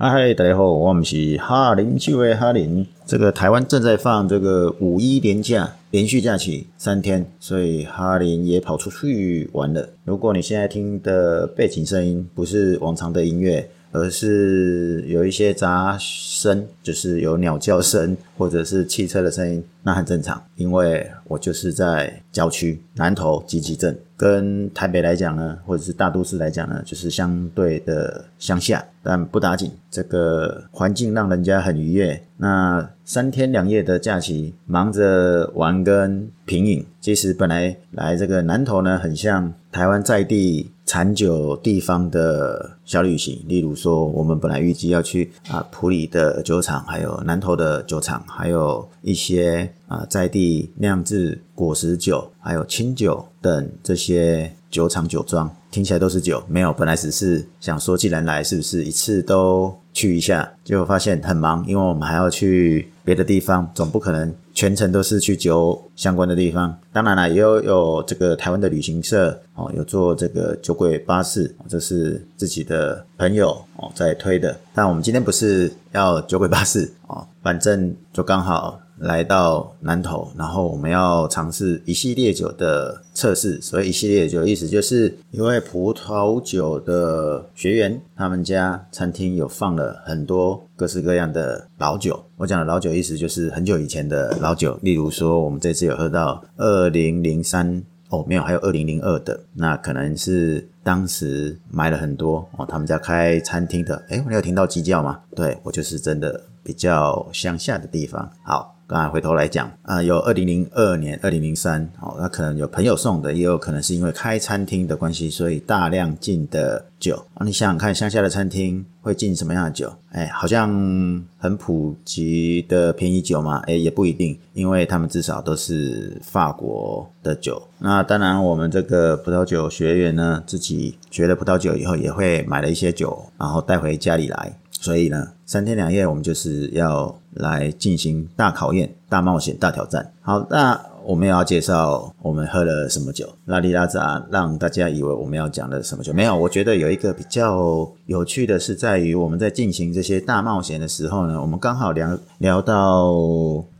嗨，大家好，我们是哈林趣味哈林。这个台湾正在放这个五一连假，连续假期三天，所以哈林也跑出去玩了。如果你现在听的背景声音不是往常的音乐，而是有一些杂声，就是有鸟叫声或者是汽车的声音，那很正常，因为我就是在郊区南投集集镇，跟台北来讲呢，或者是大都市来讲呢，就是相对的乡下，但不打紧，这个环境让人家很愉悦。那三天两夜的假期，忙着玩跟品饮，其实本来来这个南投呢，很像台湾在地。产酒地方的小旅行，例如说，我们本来预计要去啊普里的酒厂，还有南投的酒厂，还有一些啊在地酿制果实酒，还有清酒等这些酒厂酒庄，听起来都是酒，没有，本来只是想说，既然来，是不是一次都去一下？结果发现很忙，因为我们还要去别的地方，总不可能。全程都是去酒相关的地方，当然了，也有有这个台湾的旅行社哦，有做这个酒鬼巴士，这是自己的朋友哦在推的。但我们今天不是要酒鬼巴士哦，反正就刚好。来到南投，然后我们要尝试一系列酒的测试。所以一系列酒的意思就是，一位葡萄酒的学员，他们家餐厅有放了很多各式各样的老酒。我讲的老酒意思就是很久以前的老酒，例如说我们这次有喝到二零零三哦，没有，还有二零零二的，那可能是当时买了很多哦。他们家开餐厅的，诶，你有听到鸡叫吗？对，我就是真的比较乡下的地方。好。刚才回头来讲啊、有二零零二年、二零零三哦，那可能有朋友送的，也有可能是因为开餐厅的关系，所以大量进的酒啊。你想想看，乡下的餐厅会进什么样的酒？哎，好像很普及的便宜酒嘛？哎，也不一定，因为他们至少都是法国的酒。那当然，我们这个葡萄酒学员呢，自己学了葡萄酒以后，也会买了一些酒，然后带回家里来。所以呢，三天两夜，我们就是要来进行大考验、大冒险、大挑战。好，那我们要介绍我们喝了什么酒，拉里拉扎，让大家以为我们要讲的什么酒。没有，我觉得有一个比较有趣的是，在于我们在进行这些大冒险的时候呢，我们刚好聊聊到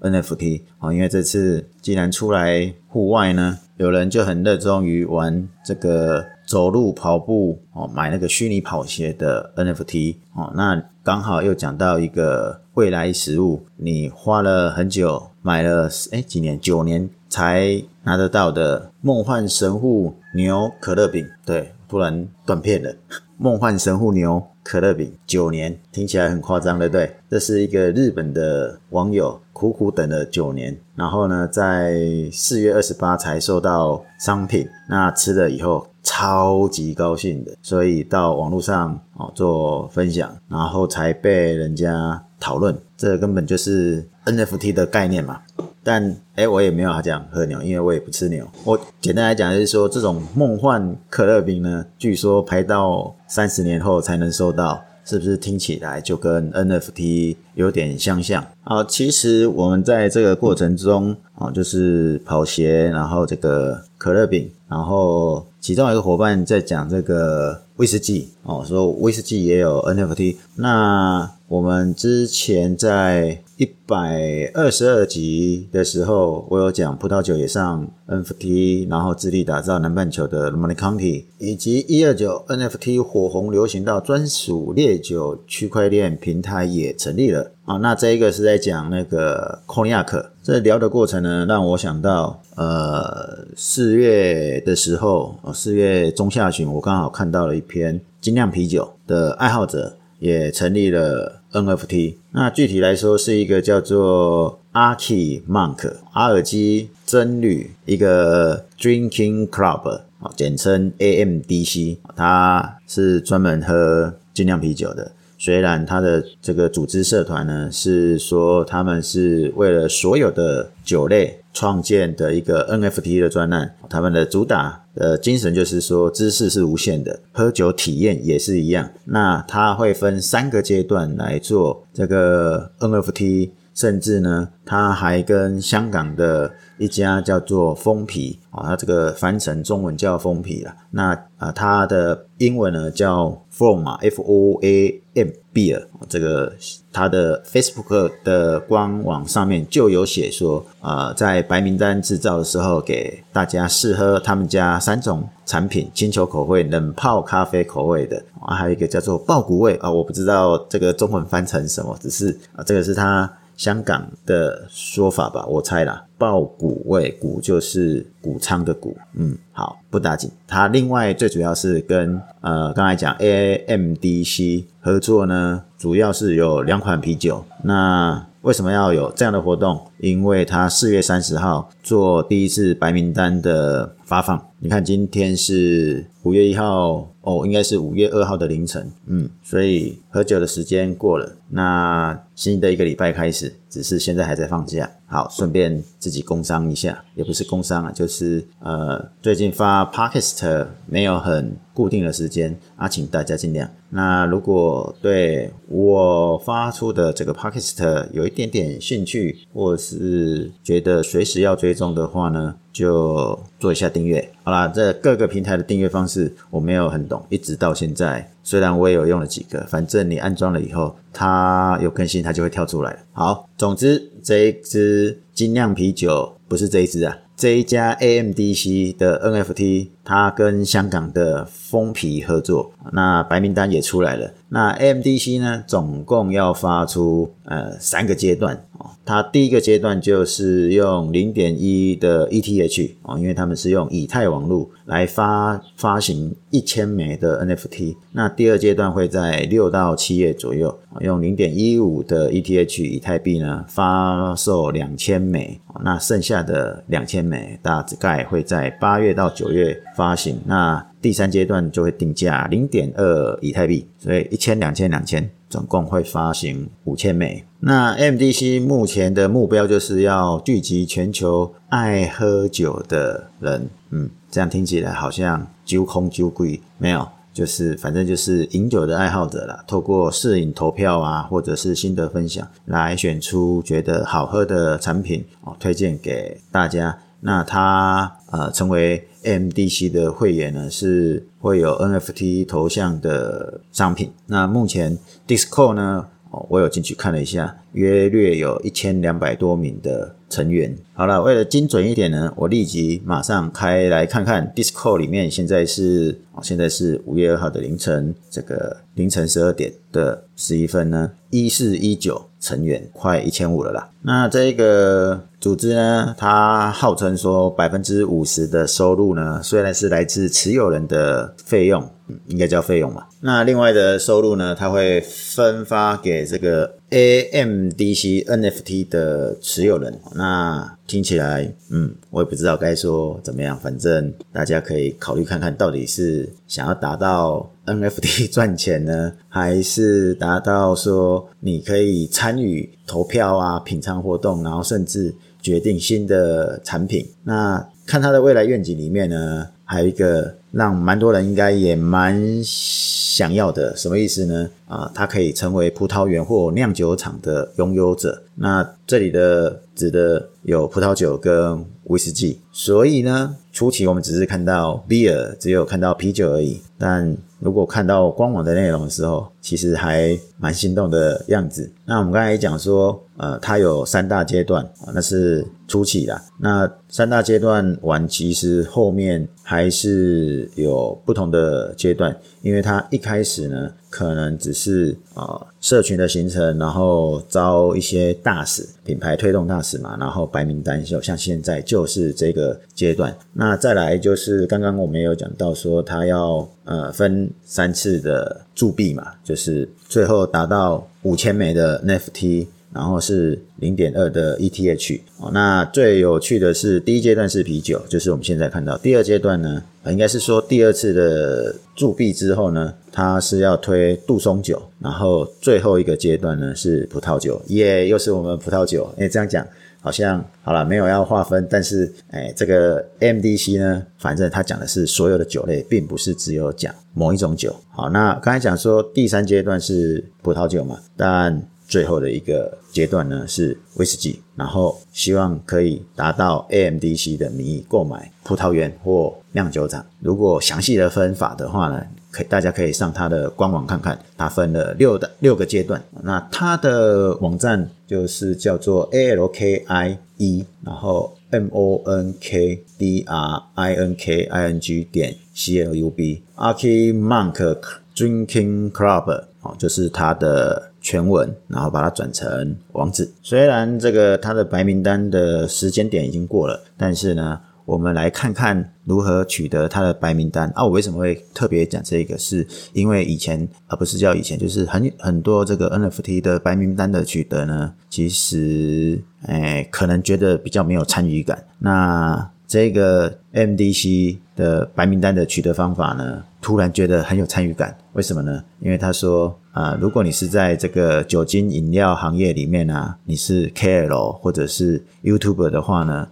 NFT 啊，因为这次既然出来户外呢，有人就很热衷于玩这个。走路、跑步哦，买那个虚拟跑鞋的 NFT 哦，那刚好又讲到一个未来食物，你花了很久买了诶几年九年才拿得到的梦幻神户牛可乐饼，对，突然断片了。梦幻神户牛可乐饼九年听起来很夸张，对不对？这是一个日本的网友苦苦等了九年，然后呢，在四月二十八才收到商品，那吃了以后。超级高兴的，所以到网络上哦做分享，然后才被人家讨论。这根本就是 NFT 的概念嘛。但诶我也没有这样喝牛，因为我也不吃牛。我简单来讲就是说，这种梦幻可乐饼呢，据说排到三十年后才能收到，是不是听起来就跟 NFT 有点相像？啊，其实我们在这个过程中啊，就是跑鞋，然后这个可乐饼，然后。其中一个伙伴在讲这个威士忌哦，说威士忌也有 NFT。那我们之前在一百二十二集的时候，我有讲葡萄酒也上 NFT，然后致力打造南半球的 Romanée Conti，以及一二九 NFT 火红流行到专属烈酒区块链平台也成立了啊。那这一个是在讲那个 Cognac。这聊的过程呢，让我想到，呃，四月的时候，四月中下旬，我刚好看到了一篇精酿啤酒的爱好者也成立了 NFT。那具体来说，是一个叫做 Arky Monk 阿尔基僧侣一个 Drinking Club 啊，简称 AMDC，它是专门喝精酿啤酒的。虽然他的这个组织社团呢，是说他们是为了所有的酒类创建的一个 NFT 的专案，他们的主打的精神就是说知识是无限的，喝酒体验也是一样。那他会分三个阶段来做这个 NFT。甚至呢，他还跟香港的一家叫做封皮啊，他这个翻成中文叫封皮了。那啊，它的英文呢叫 form 嘛，F O A M Beer 这个他的 Facebook 的官网上面就有写说，呃，在白名单制造的时候，给大家试喝他们家三种产品：清球口味、冷泡咖啡口味的，啊，还有一个叫做爆谷味啊，我不知道这个中文翻成什么，只是啊，这个是他。香港的说法吧，我猜啦，爆谷味，谷就是股仓的股，嗯，好，不打紧。它另外最主要是跟呃刚才讲 AMDC 合作呢，主要是有两款啤酒。那为什么要有这样的活动？因为他四月三十号做第一次白名单的发放。你看今天是五月一号。哦，应该是五月二号的凌晨，嗯，所以喝酒的时间过了，那新的一个礼拜开始，只是现在还在放假。好，顺便自己工商一下，也不是工商啊，就是呃，最近发 p a k i s t 没有很固定的时间啊，请大家尽量。那如果对我发出的这个 p a k i s t 有一点点兴趣，或是觉得随时要追踪的话呢，就做一下订阅。好啦，这各个平台的订阅方式我没有很懂，一直到现在，虽然我也有用了几个，反正你安装了以后，它有更新，它就会跳出来。好，总之这一支精酿啤酒不是这一支啊。这一家 AMDC 的 NFT，它跟香港的封皮合作，那白名单也出来了。那 AMDC 呢，总共要发出呃三个阶段哦。它第一个阶段就是用零点一的 ETH 哦，因为他们是用以太网络来发发行一千枚的 NFT。那第二阶段会在六到七月左右，用零点一五的 ETH 以太币呢发售两千枚。那剩下的两千美大概会在八月到九月发行。那第三阶段就会定价零点二以太币，所以一千、两千、两千，总共会发行五千枚。那 MDC 目前的目标就是要聚集全球爱喝酒的人。嗯，这样听起来好像酒空酒贵，没有。就是反正就是饮酒的爱好者啦，透过试饮投票啊，或者是心得分享，来选出觉得好喝的产品哦，推荐给大家。那它呃成为 MDC 的会员呢，是会有 NFT 头像的商品。那目前 Discord 呢，我有进去看了一下，约略有一千两百多名的成员。好了，为了精准一点呢，我立即马上开来看看 Discord 里面现在是哦，现在是五月二号的凌晨，这个凌晨十二点的十一分呢，一四一九成员快一千五了啦。那这个组织呢，它号称说百分之五十的收入呢，虽然是来自持有人的费用，应该叫费用嘛。那另外的收入呢，它会分发给这个 AMDC NFT 的持有人。那听起来，嗯，我也不知道该说怎么样，反正大家可以考虑看看到底是想要达到 NFT 赚钱呢，还是达到说你可以参与投票啊、品尝活动，然后甚至决定新的产品。那看他的未来愿景里面呢，还有一个让蛮多人应该也蛮想要的，什么意思呢？啊，它可以成为葡萄园或酿酒厂的拥有者。那这里的指的有葡萄酒跟威士忌。所以呢，初期我们只是看到 beer，只有看到啤酒而已。但如果看到官网的内容的时候，其实还蛮心动的样子。那我们刚才也讲说，呃，它有三大阶段，那是初期啦。那三大阶段完，其实后面还是有不同的阶段，因为它一开始呢，可能只是啊、呃，社群的形成，然后招一些大使、品牌推动大使嘛，然后白名单就像现在就是这个阶段。那再来就是刚刚我们有讲到说，它要呃分三次的铸币嘛，就是最后达到五千枚的 NFT。然后是零点二的 ETH 哦，那最有趣的是第一阶段是啤酒，就是我们现在看到。第二阶段呢，应该是说第二次的铸币之后呢，它是要推杜松酒，然后最后一个阶段呢是葡萄酒，耶、又是我们葡萄酒。诶，这样讲好像好了，没有要划分，但是诶，这个 MDC 呢，反正它讲的是所有的酒类，并不是只有讲某一种酒。好，那刚才讲说第三阶段是葡萄酒嘛，但最后的一个阶段呢是威士忌，然后希望可以达到 AMDC 的名义购买葡萄园或酿酒厂。如果详细的分法的话呢，可大家可以上它的官网看看，它分了六的六个阶段。那它的网站就是叫做 ALKIE，然后 MONKDRINKING 点 CLUB，Archimonk Drinking Club 哦，就是它的。全文，然后把它转成网址。虽然这个它的白名单的时间点已经过了，但是呢，我们来看看如何取得它的白名单啊！我为什么会特别讲这个？是因为以前而、啊、不是叫以前，就是很很多这个 NFT 的白名单的取得呢，其实诶可能觉得比较没有参与感。那这个 MDC 的白名单的取得方法呢，突然觉得很有参与感。为什么呢？因为他说啊、如果你是在这个酒精饮料行业里面啊，你是 KOL 或者是 YouTuber 的话呢，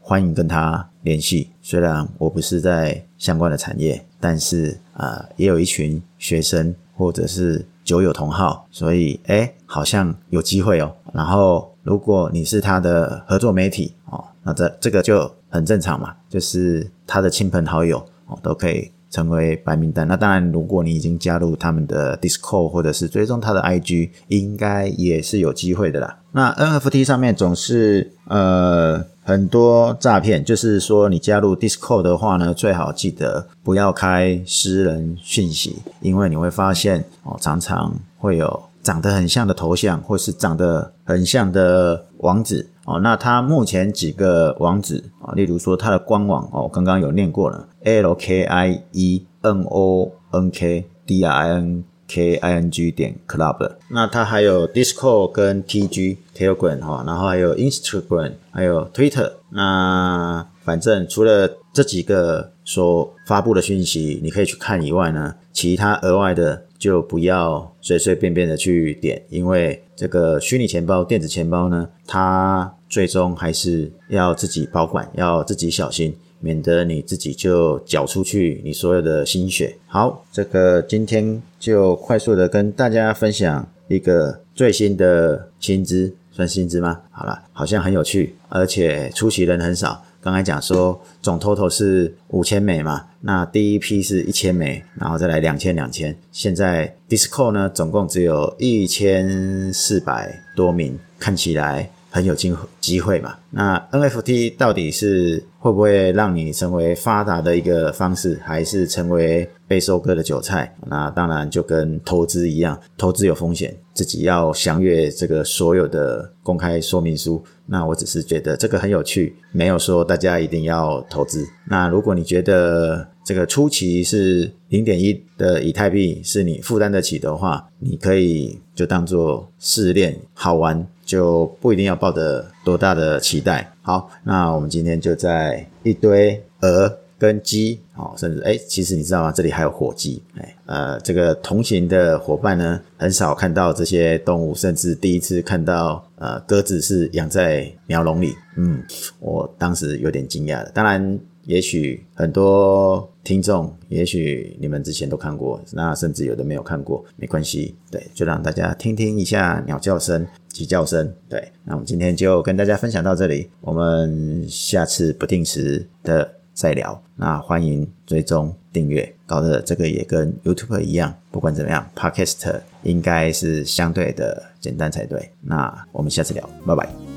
欢迎跟他联系。虽然我不是在相关的产业，但是啊、也有一群学生或者是酒友同好，所以诶，好像有机会哦。然后，如果你是他的合作媒体哦，那这这个就。很正常嘛，就是他的亲朋好友哦，都可以成为白名单。那当然，如果你已经加入他们的 Discord 或者是追踪他的 IG，应该也是有机会的啦。那 NFT 上面总是呃很多诈骗，就是说你加入 Discord 的话呢，最好记得不要开私人讯息，因为你会发现哦，常常会有长得很像的头像，或是长得很像的网址。哦，那它目前几个网址啊，例如说它的官网哦，刚刚有念过了，l k i e n o n k d i n k i n g 点 club。那它还有 Discord 跟 T G Telegram 哈，然后还有 Instagram，还有 Twitter。那反正除了这几个所发布的讯息，你可以去看以外呢，其他额外的就不要随随便便的去点，因为。这个虚拟钱包、电子钱包呢，它最终还是要自己保管，要自己小心，免得你自己就缴出去你所有的心血。好，这个今天就快速的跟大家分享一个最新的薪资，算薪资吗？好了，好像很有趣，而且出席人很少。刚才讲说总 total 是五千枚嘛，那第一批是一千枚，然后再来两千两千，现在 disco 呢总共只有一千四百多名，看起来很有机机会嘛。那 NFT 到底是会不会让你成为发达的一个方式，还是成为被收割的韭菜？那当然就跟投资一样，投资有风险，自己要详阅这个所有的公开说明书。那我只是觉得这个很有趣，没有说大家一定要投资。那如果你觉得这个初期是零点一的以太币是你负担得起的话，你可以就当做试炼好玩，就不一定要抱着多大的期待。好，那我们今天就在一堆鹅。跟鸡，哦，甚至哎，其实你知道吗？这里还有火鸡，哎，呃，这个同行的伙伴呢，很少看到这些动物，甚至第一次看到，呃，鸽子是养在鸟笼里，嗯，我当时有点惊讶的。当然，也许很多听众，也许你们之前都看过，那甚至有的没有看过，没关系，对，就让大家听听一下鸟叫声、鸡叫声，对。那我们今天就跟大家分享到这里，我们下次不定时的。再聊，那欢迎追踪订阅，搞得这个也跟 YouTube 一样，不管怎么样，Podcast 应该是相对的简单才对。那我们下次聊，拜拜。